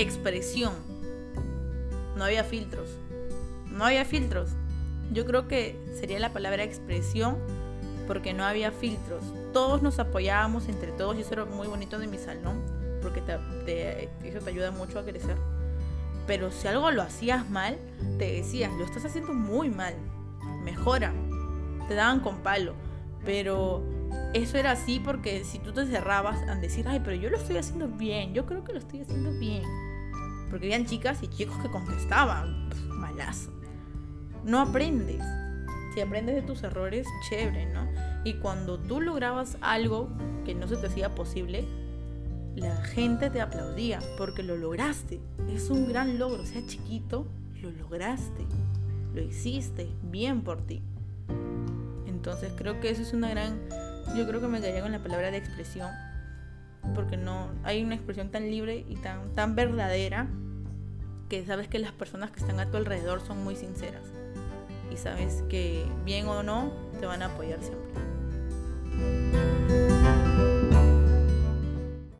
expresión. No había filtros. No había filtros. Yo creo que sería la palabra expresión porque no había filtros. Todos nos apoyábamos entre todos y eso era muy bonito de mi salón porque eso te ayuda mucho a crecer. Pero si algo lo hacías mal, te decías, lo estás haciendo muy mal, mejora. Te daban con palo. Pero eso era así porque si tú te cerrabas a decir, ay, pero yo lo estoy haciendo bien, yo creo que lo estoy haciendo bien. Porque habían chicas y chicos que contestaban, malazo. No aprendes. Si aprendes de tus errores, chévere, ¿no? Y cuando tú lograbas algo que no se te hacía posible, la gente te aplaudía porque lo lograste. Es un gran logro, sea chiquito, lo lograste. Lo hiciste bien por ti. Entonces creo que eso es una gran... Yo creo que me quedaría con la palabra de expresión. Porque no hay una expresión tan libre y tan, tan verdadera que sabes que las personas que están a tu alrededor son muy sinceras. Y sabes que bien o no te van a apoyar siempre.